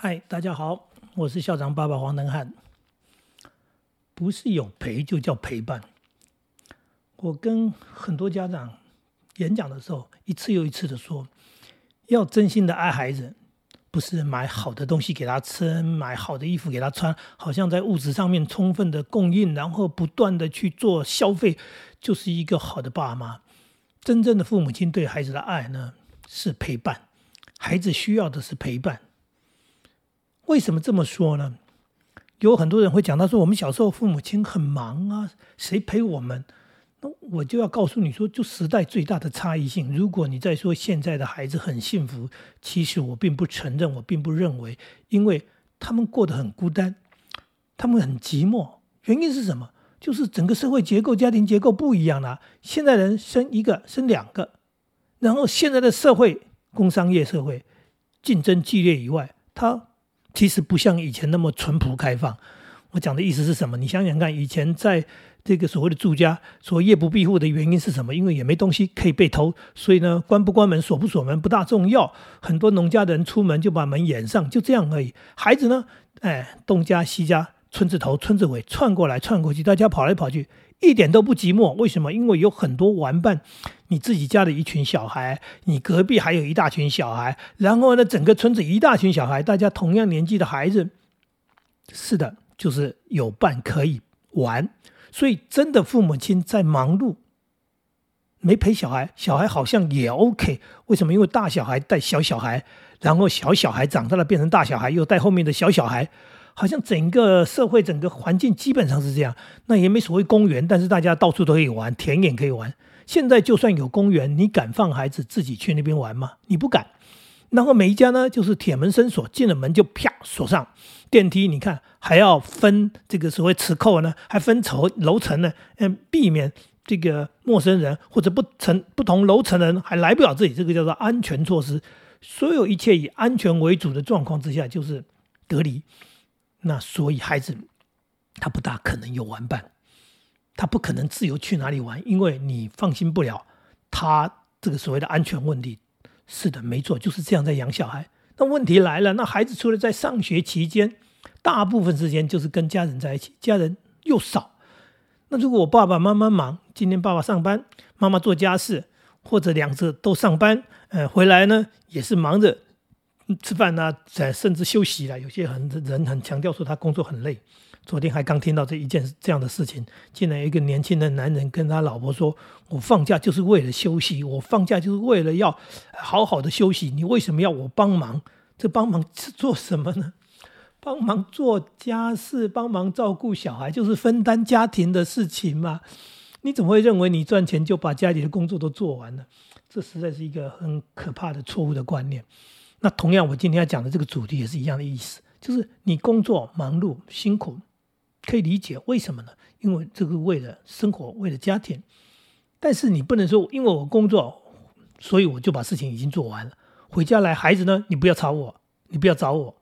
嗨，大家好，我是校长爸爸黄登汉。不是有陪就叫陪伴。我跟很多家长演讲的时候，一次又一次的说，要真心的爱孩子，不是买好的东西给他吃，买好的衣服给他穿，好像在物质上面充分的供应，然后不断的去做消费，就是一个好的爸妈。真正的父母亲对孩子的爱呢，是陪伴。孩子需要的是陪伴。为什么这么说呢？有很多人会讲到说，我们小时候父母亲很忙啊，谁陪我们？那我就要告诉你说，就时代最大的差异性。如果你在说现在的孩子很幸福，其实我并不承认，我并不认为，因为他们过得很孤单，他们很寂寞。原因是什么？就是整个社会结构、家庭结构不一样了。现在人生一个，生两个，然后现在的社会，工商业社会竞争激烈以外，他。其实不像以前那么淳朴开放。我讲的意思是什么？你想想看，以前在这个所谓的住家，说夜不闭户的原因是什么？因为也没东西可以被偷，所以呢，关不关门、锁不锁门不大重要。很多农家的人出门就把门掩上，就这样而已。孩子呢，哎，东家西家，村子头村子尾窜过来窜过去，大家跑来跑去。一点都不寂寞，为什么？因为有很多玩伴，你自己家的一群小孩，你隔壁还有一大群小孩，然后呢，整个村子一大群小孩，大家同样年纪的孩子，是的，就是有伴可以玩。所以，真的父母亲在忙碌，没陪小孩，小孩好像也 OK。为什么？因为大小孩带小小孩，然后小小孩长大了变成大小孩，又带后面的小小孩。好像整个社会、整个环境基本上是这样，那也没所谓公园，但是大家到处都可以玩，田野可以玩。现在就算有公园，你敢放孩子自己去那边玩吗？你不敢。然后每一家呢，就是铁门深锁，进了门就啪锁上。电梯你看还要分这个所谓磁扣呢，还分层楼层呢，嗯，避免这个陌生人或者不层不同楼层的人还来不了这里，这个叫做安全措施。所有一切以安全为主的状况之下，就是隔离。那所以孩子他不大可能有玩伴，他不可能自由去哪里玩，因为你放心不了他这个所谓的安全问题。是的，没错，就是这样在养小孩。那问题来了，那孩子除了在上学期间，大部分时间就是跟家人在一起，家人又少。那如果我爸爸妈妈忙，今天爸爸上班，妈妈做家事，或者两者都上班，呃，回来呢也是忙着。吃饭呢，甚至休息了。有些很人很强调说他工作很累。昨天还刚听到这一件这样的事情，竟然一个年轻的男人跟他老婆说：“我放假就是为了休息，我放假就是为了要好好的休息。你为什么要我帮忙？这帮忙是做什么呢？帮忙做家事，帮忙照顾小孩，就是分担家庭的事情嘛？你怎么会认为你赚钱就把家里的工作都做完了？这实在是一个很可怕的错误的观念。”那同样，我今天要讲的这个主题也是一样的意思，就是你工作忙碌辛苦，可以理解为什么呢？因为这个为了生活，为了家庭。但是你不能说，因为我工作，所以我就把事情已经做完了。回家来，孩子呢，你不要吵我，你不要找我。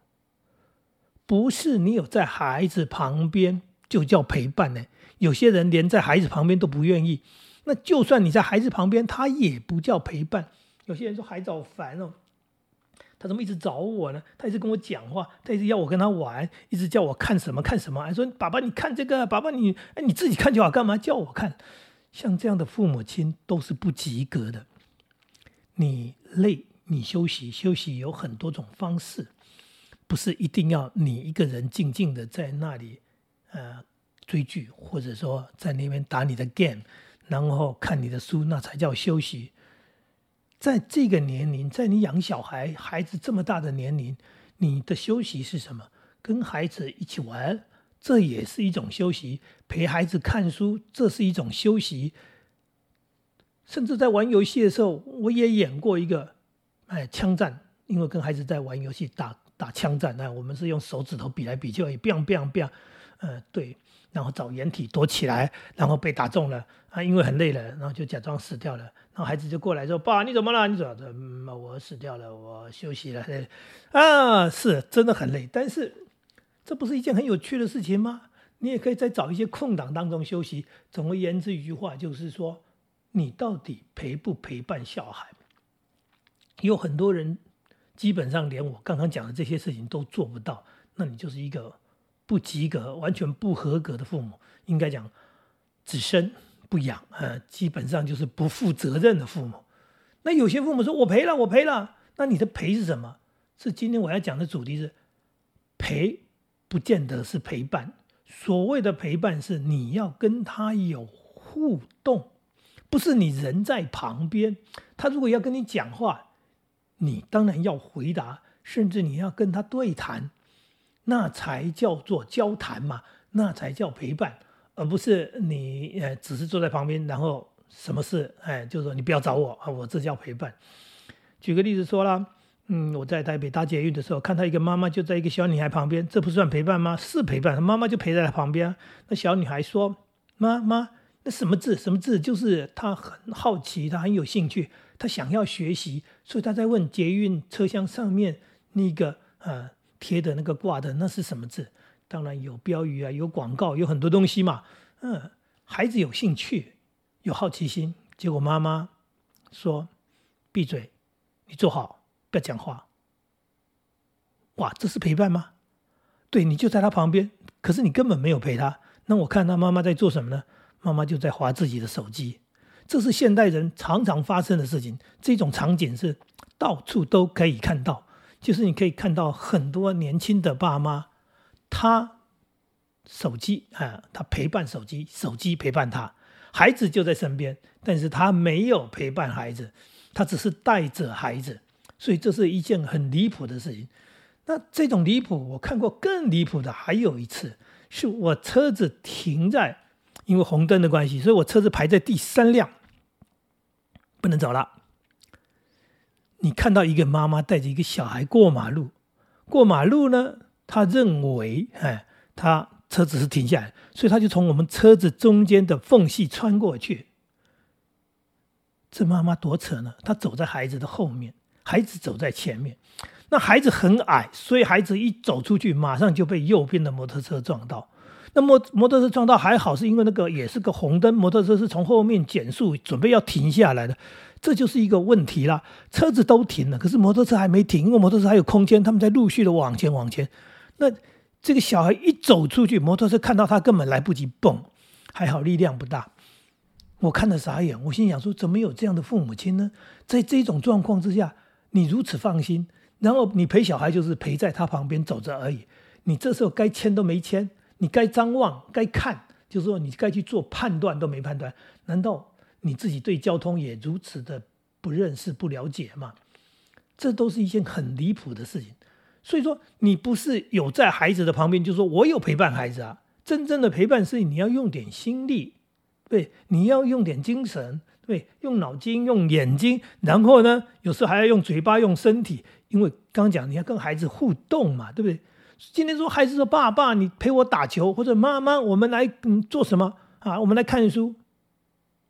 不是你有在孩子旁边就叫陪伴呢？有些人连在孩子旁边都不愿意。那就算你在孩子旁边，他也不叫陪伴。有些人说孩子好烦哦。他怎么一直找我呢？他一直跟我讲话，他一直要我跟他玩，一直叫我看什么看什么，还说爸爸你看这个，爸爸你哎你自己看就好，干嘛叫我看？像这样的父母亲都是不及格的。你累，你休息，休息有很多种方式，不是一定要你一个人静静的在那里呃追剧，或者说在那边打你的 game，然后看你的书，那才叫休息。在这个年龄，在你养小孩、孩子这么大的年龄，你的休息是什么？跟孩子一起玩，这也是一种休息；陪孩子看书，这是一种休息。甚至在玩游戏的时候，我也演过一个，哎，枪战，因为跟孩子在玩游戏，打打枪战，那我们是用手指头比来比去，biang biang bang 呃，对。然后找掩体躲起来，然后被打中了啊！因为很累了，然后就假装死掉了。然后孩子就过来说：“爸，你怎么了？你怎么？我死掉了，我休息了。”啊，是真的很累，但是这不是一件很有趣的事情吗？你也可以在找一些空档当中休息。总而言之，一句话就是说，你到底陪不陪伴小孩？有很多人基本上连我刚刚讲的这些事情都做不到，那你就是一个不及格、完全不合格的父母。应该讲，只生不养，呃，基本上就是不负责任的父母。那有些父母说：“我赔了，我赔了。”那你的赔是什么？是今天我要讲的主题是陪，不见得是陪伴。所谓的陪伴是你要跟他有互动，不是你人在旁边。他如果要跟你讲话，你当然要回答，甚至你要跟他对谈，那才叫做交谈嘛，那才叫陪伴，而不是你呃只是坐在旁边，然后什么事哎，就是说你不要找我啊，我这叫陪伴。举个例子说啦。嗯，我在台北搭捷运的时候，看到一个妈妈就在一个小女孩旁边，这不算陪伴吗？是陪伴，她妈妈就陪在她旁边。那小女孩说：“妈妈，那什么字？什么字？”就是她很好奇，她很有兴趣，她想要学习，所以她在问捷运车厢上面那个呃贴的那个挂的那是什么字？当然有标语啊，有广告，有很多东西嘛。嗯，孩子有兴趣，有好奇心，结果妈妈说：“闭嘴，你坐好。”不要讲话，哇，这是陪伴吗？对你就在他旁边，可是你根本没有陪他。那我看他妈妈在做什么呢？妈妈就在划自己的手机。这是现代人常常发生的事情。这种场景是到处都可以看到，就是你可以看到很多年轻的爸妈，他手机啊，他陪伴手机，手机陪伴他，孩子就在身边，但是他没有陪伴孩子，他只是带着孩子。所以这是一件很离谱的事情。那这种离谱，我看过更离谱的。还有一次，是我车子停在，因为红灯的关系，所以我车子排在第三辆，不能走了。你看到一个妈妈带着一个小孩过马路，过马路呢，他认为，哎，他车子是停下来，所以他就从我们车子中间的缝隙穿过去。这妈妈多扯呢，她走在孩子的后面。孩子走在前面，那孩子很矮，所以孩子一走出去，马上就被右边的摩托车撞到。那摩摩托车撞到还好，是因为那个也是个红灯，摩托车是从后面减速，准备要停下来的，这就是一个问题了。车子都停了，可是摩托车还没停，因为摩托车还有空间，他们在陆续的往前往前。那这个小孩一走出去，摩托车看到他根本来不及蹦，还好力量不大。我看了傻眼，我心想说：怎么有这样的父母亲呢？在这种状况之下。你如此放心，然后你陪小孩就是陪在他旁边走着而已。你这时候该牵都没牵，你该张望、该看，就是说你该去做判断都没判断。难道你自己对交通也如此的不认识、不了解吗？这都是一件很离谱的事情。所以说，你不是有在孩子的旁边，就说我有陪伴孩子啊。真正的陪伴是你要用点心力，对，你要用点精神。对，用脑筋，用眼睛，然后呢，有时候还要用嘴巴，用身体，因为刚刚讲你要跟孩子互动嘛，对不对？今天说孩子说爸爸，你陪我打球，或者妈妈，我们来嗯做什么啊？我们来看书，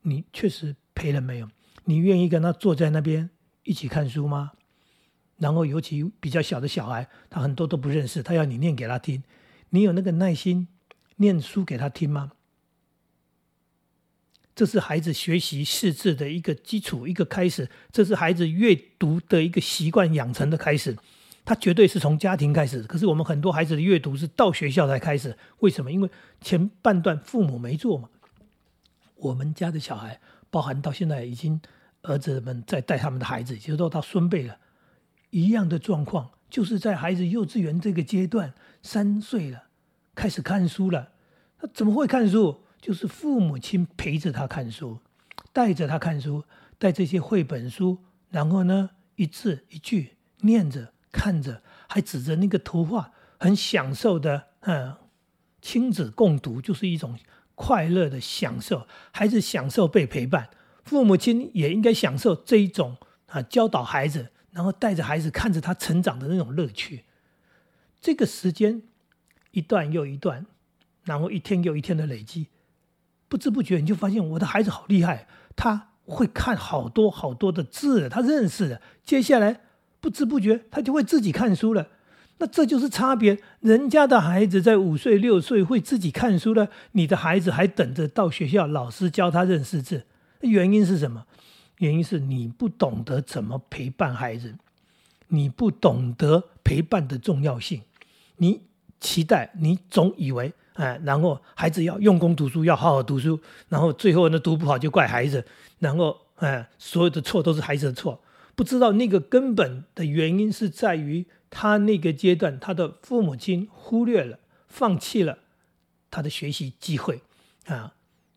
你确实陪了没有？你愿意跟他坐在那边一起看书吗？然后尤其比较小的小孩，他很多都不认识，他要你念给他听，你有那个耐心念书给他听吗？这是孩子学习识字的一个基础，一个开始。这是孩子阅读的一个习惯养成的开始。他绝对是从家庭开始。可是我们很多孩子的阅读是到学校才开始。为什么？因为前半段父母没做嘛。我们家的小孩，包含到现在已经儿子们在带他们的孩子，其实都到孙辈了，一样的状况，就是在孩子幼稚园这个阶段，三岁了，开始看书了。他怎么会看书？就是父母亲陪着他看书，带着他看书，带这些绘本书，然后呢，一字一句念着看着，还指着那个图画，很享受的，嗯，亲子共读就是一种快乐的享受。孩子享受被陪伴，父母亲也应该享受这一种啊，教导孩子，然后带着孩子看着他成长的那种乐趣。这个时间一段又一段，然后一天又一天的累积。不知不觉你就发现我的孩子好厉害，他会看好多好多的字，他认识的。接下来不知不觉他就会自己看书了。那这就是差别，人家的孩子在五岁六岁会自己看书了，你的孩子还等着到学校老师教他认识字。原因是什么？原因是你不懂得怎么陪伴孩子。你不懂得陪伴的重要性，你期待，你总以为，哎，然后孩子要用功读书，要好好读书，然后最后呢读不好就怪孩子，然后，哎，所有的错都是孩子的错，不知道那个根本的原因是在于他那个阶段，他的父母亲忽略了、放弃了他的学习机会，啊，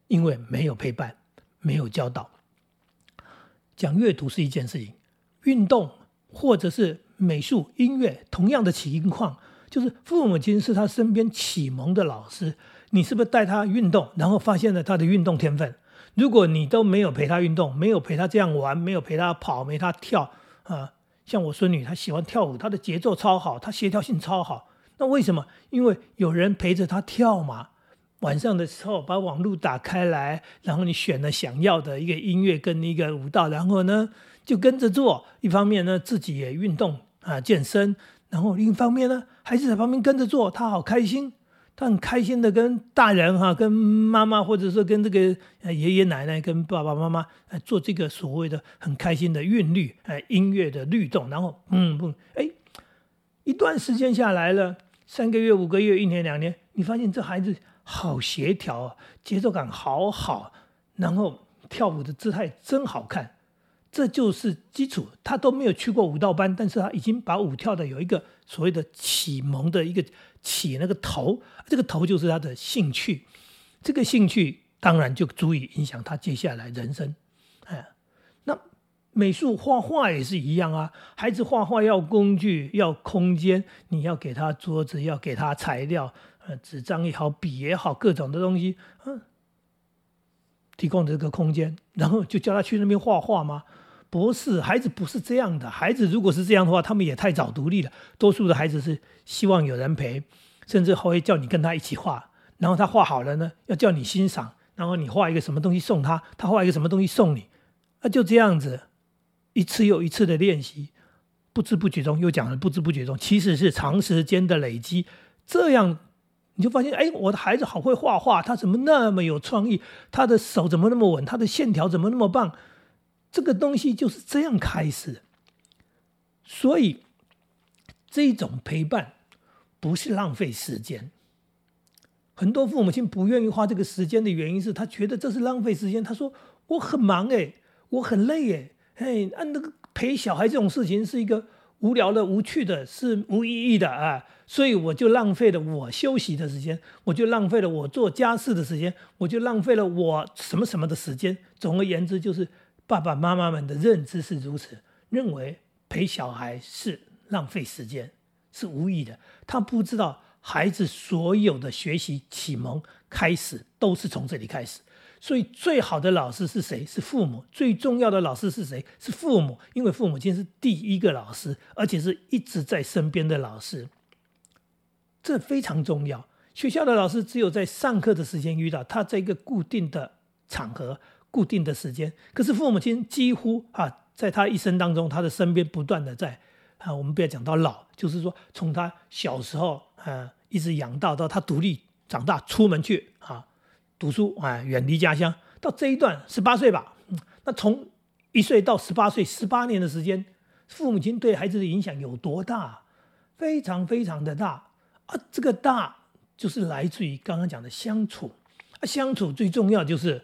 因为没有陪伴，没有教导。讲阅读是一件事情，运动或者是美术、音乐，同样的情况，就是父母亲是他身边启蒙的老师。你是不是带他运动，然后发现了他的运动天分？如果你都没有陪他运动，没有陪他这样玩，没有陪他跑，没他跳啊，像我孙女，她喜欢跳舞，她的节奏超好，她协调性超好。那为什么？因为有人陪着她跳嘛。晚上的时候，把网络打开来，然后你选了想要的一个音乐跟一个舞蹈，然后呢就跟着做。一方面呢自己也运动啊健身，然后另一方面呢孩子在旁边跟着做，他好开心，他很开心的跟大人哈、跟妈妈或者说跟这个爷爷奶奶、跟爸爸妈妈做这个所谓的很开心的韵律哎音乐的律动，然后嗯嗯哎一段时间下来了，三个月、五个月、一年、两年，你发现这孩子。好协调啊，节奏感好好，然后跳舞的姿态真好看，这就是基础。他都没有去过舞蹈班，但是他已经把舞跳的有一个所谓的启蒙的一个起那个头，这个头就是他的兴趣，这个兴趣当然就足以影响他接下来人生。哎，那美术画画也是一样啊，孩子画画要工具，要空间，你要给他桌子，要给他材料。纸张也好，笔也好，各种的东西，嗯，提供这个空间，然后就叫他去那边画画吗？不是，孩子不是这样的。孩子如果是这样的话，他们也太早独立了。多数的孩子是希望有人陪，甚至会叫你跟他一起画。然后他画好了呢，要叫你欣赏。然后你画一个什么东西送他，他画一个什么东西送你，那就这样子，一次又一次的练习，不知不觉中又讲了，不知不觉中其实是长时间的累积，这样。你就发现，哎，我的孩子好会画画，他怎么那么有创意？他的手怎么那么稳？他的线条怎么那么棒？这个东西就是这样开始。所以，这种陪伴不是浪费时间。很多父母亲不愿意花这个时间的原因是他觉得这是浪费时间。他说：“我很忙哎，我很累哎，哎，按那个陪小孩这种事情是一个。”无聊的、无趣的、是无意义的啊，所以我就浪费了我休息的时间，我就浪费了我做家事的时间，我就浪费了我什么什么的时间。总而言之，就是爸爸妈妈们的认知是如此，认为陪小孩是浪费时间，是无意的。他不知道孩子所有的学习启蒙开始都是从这里开始。所以，最好的老师是谁？是父母。最重要的老师是谁？是父母。因为父母亲是第一个老师，而且是一直在身边的老师，这非常重要。学校的老师只有在上课的时间遇到，他在一个固定的场合、固定的时间。可是父母亲几乎啊，在他一生当中，他的身边不断的在啊，我们不要讲到老，就是说从他小时候啊，一直养到到他独立长大出门去啊。读书啊，远离家乡，到这一段十八岁吧，那从一岁到十八岁，十八年的时间，父母亲对孩子的影响有多大？非常非常的大啊！这个大就是来自于刚刚讲的相处啊，相处最重要就是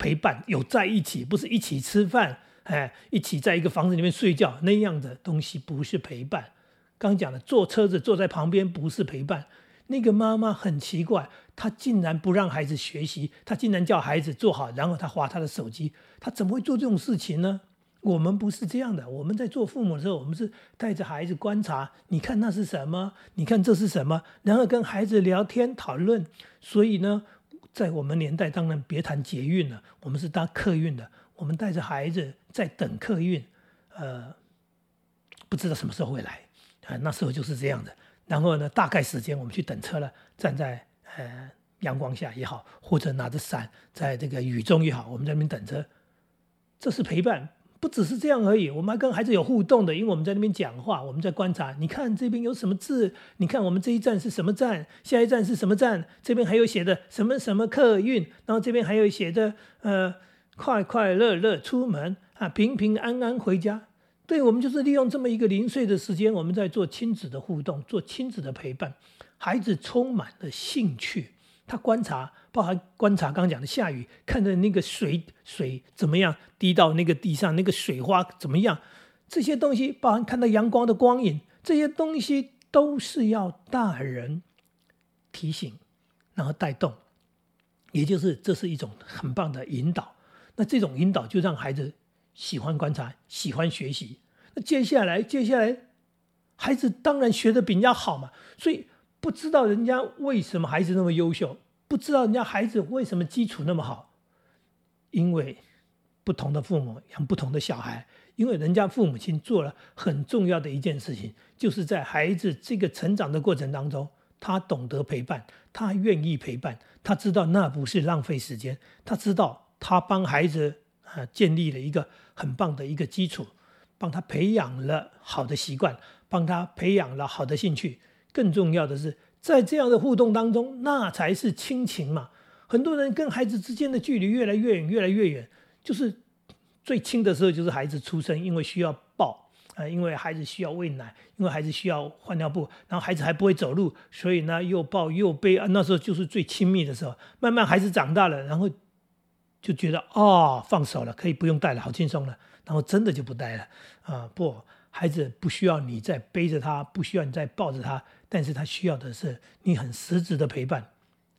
陪伴，有在一起，不是一起吃饭，哎，一起在一个房子里面睡觉那样的东西不是陪伴。刚讲的坐车子坐在旁边不是陪伴。那个妈妈很奇怪，她竟然不让孩子学习，她竟然叫孩子坐好，然后她划她的手机，她怎么会做这种事情呢？我们不是这样的，我们在做父母的时候，我们是带着孩子观察，你看那是什么？你看这是什么？然后跟孩子聊天讨论。所以呢，在我们年代，当然别谈捷运了，我们是搭客运的，我们带着孩子在等客运，呃，不知道什么时候会来啊，那时候就是这样的。然后呢，大概时间我们去等车了，站在呃阳光下也好，或者拿着伞在这个雨中也好，我们在那边等车，这是陪伴，不只是这样而已，我们还跟孩子有互动的，因为我们在那边讲话，我们在观察，你看这边有什么字，你看我们这一站是什么站，下一站是什么站，这边还有写的什么什么客运，然后这边还有写的呃快快乐乐出门啊，平平安安回家。对我们就是利用这么一个零碎的时间，我们在做亲子的互动，做亲子的陪伴，孩子充满了兴趣，他观察，包含观察刚讲的下雨，看着那个水水怎么样滴到那个地上，那个水花怎么样，这些东西，包含看到阳光的光影，这些东西都是要大人提醒，然后带动，也就是这是一种很棒的引导。那这种引导就让孩子。喜欢观察，喜欢学习。那接下来，接下来，孩子当然学的比人家好嘛。所以不知道人家为什么孩子那么优秀，不知道人家孩子为什么基础那么好。因为不同的父母养不同的小孩，因为人家父母亲做了很重要的一件事情，就是在孩子这个成长的过程当中，他懂得陪伴，他愿意陪伴，他知道那不是浪费时间，他知道他帮孩子。啊，建立了一个很棒的一个基础，帮他培养了好的习惯，帮他培养了好的兴趣。更重要的是，在这样的互动当中，那才是亲情嘛。很多人跟孩子之间的距离越来越远，越来越远。就是最亲的时候，就是孩子出生，因为需要抱啊，因为孩子需要喂奶，因为孩子需要换尿布，然后孩子还不会走路，所以呢，又抱又背啊，那时候就是最亲密的时候。慢慢孩子长大了，然后。就觉得哦，放手了，可以不用带了，好轻松了。然后真的就不带了啊！不，孩子不需要你再背着他，不需要你再抱着他，但是他需要的是你很实质的陪伴，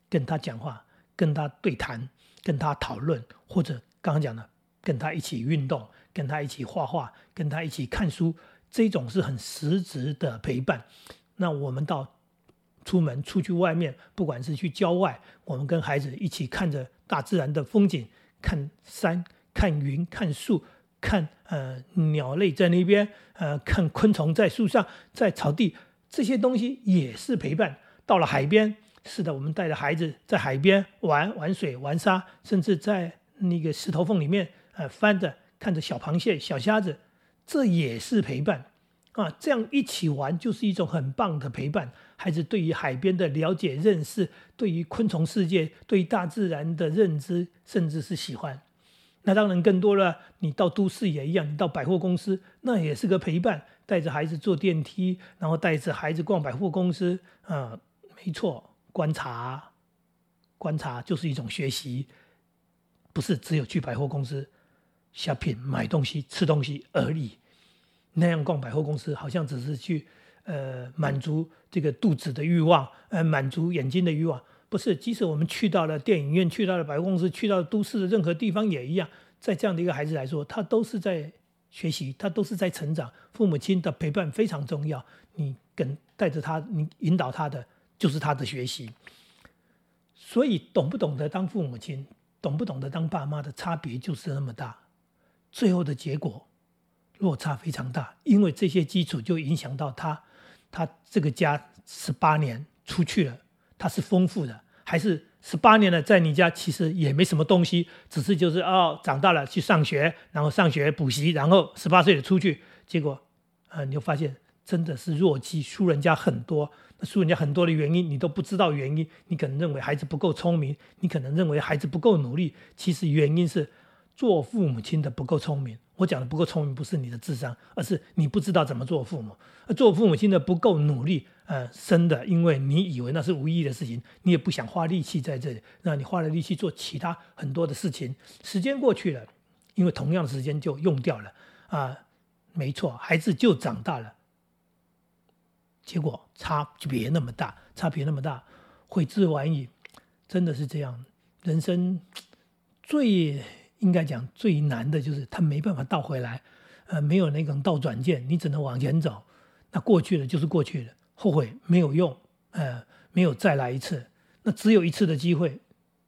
跟他讲话，跟他对谈，跟他讨论，或者刚刚讲的，跟他一起运动，跟他一起画画，跟他一起看书，这种是很实质的陪伴。那我们到出门出去外面，不管是去郊外，我们跟孩子一起看着。大自然的风景，看山，看云，看树，看呃鸟类在那边，呃看昆虫在树上，在草地，这些东西也是陪伴。到了海边，是的，我们带着孩子在海边玩玩水、玩沙，甚至在那个石头缝里面，呃翻着看着小螃蟹、小虾子，这也是陪伴。啊，这样一起玩就是一种很棒的陪伴。孩子对于海边的了解、认识，对于昆虫世界、对大自然的认知，甚至是喜欢。那当然更多了。你到都市也一样，你到百货公司，那也是个陪伴。带着孩子坐电梯，然后带着孩子逛百货公司，啊，没错，观察，观察就是一种学习，不是只有去百货公司 shopping 买东西、吃东西而已。那样逛百货公司，好像只是去，呃，满足这个肚子的欲望，呃，满足眼睛的欲望。不是，即使我们去到了电影院，去到了百货公司，去到都市的任何地方也一样。在这样的一个孩子来说，他都是在学习，他都是在成长。父母亲的陪伴非常重要，你跟带着他，你引导他的就是他的学习。所以，懂不懂得当父母亲，懂不懂得当爸妈的差别就是那么大，最后的结果。落差非常大，因为这些基础就影响到他，他这个家十八年出去了，他是丰富的，还是十八年了在你家其实也没什么东西，只是就是哦长大了去上学，然后上学补习，然后十八岁的出去，结果，呃你就发现真的是弱鸡，输人家很多，那输人家很多的原因你都不知道原因，你可能认为孩子不够聪明，你可能认为孩子不够努力，其实原因是做父母亲的不够聪明。我讲的不够聪明，不是你的智商，而是你不知道怎么做父母。做父母亲的不够努力，呃，生的，因为你以为那是无意义的事情，你也不想花力气在这里，那你花了力气做其他很多的事情，时间过去了，因为同样的时间就用掉了啊，没错，孩子就长大了，结果差就别那么大，差别那么大，悔之晚矣，真的是这样，人生最。应该讲最难的就是他没办法倒回来，呃，没有那种倒转键，你只能往前走。那过去了就是过去了，后悔没有用，呃，没有再来一次。那只有一次的机会，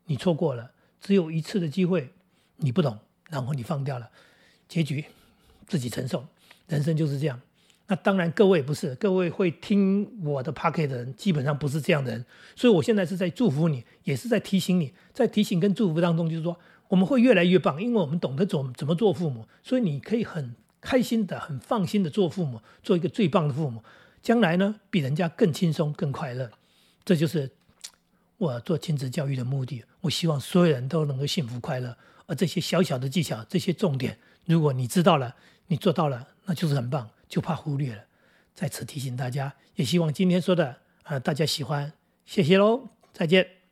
你错过了，只有一次的机会，你不懂，然后你放掉了，结局自己承受。人生就是这样。那当然各位不是，各位会听我的 p o c k e t 的人，基本上不是这样的人。所以我现在是在祝福你，也是在提醒你，在提醒跟祝福当中，就是说。我们会越来越棒，因为我们懂得怎怎么做父母，所以你可以很开心的、很放心的做父母，做一个最棒的父母。将来呢，比人家更轻松、更快乐。这就是我做亲子教育的目的。我希望所有人都能够幸福快乐。而这些小小的技巧、这些重点，如果你知道了，你做到了，那就是很棒，就怕忽略了。在此提醒大家，也希望今天说的啊大家喜欢，谢谢喽，再见。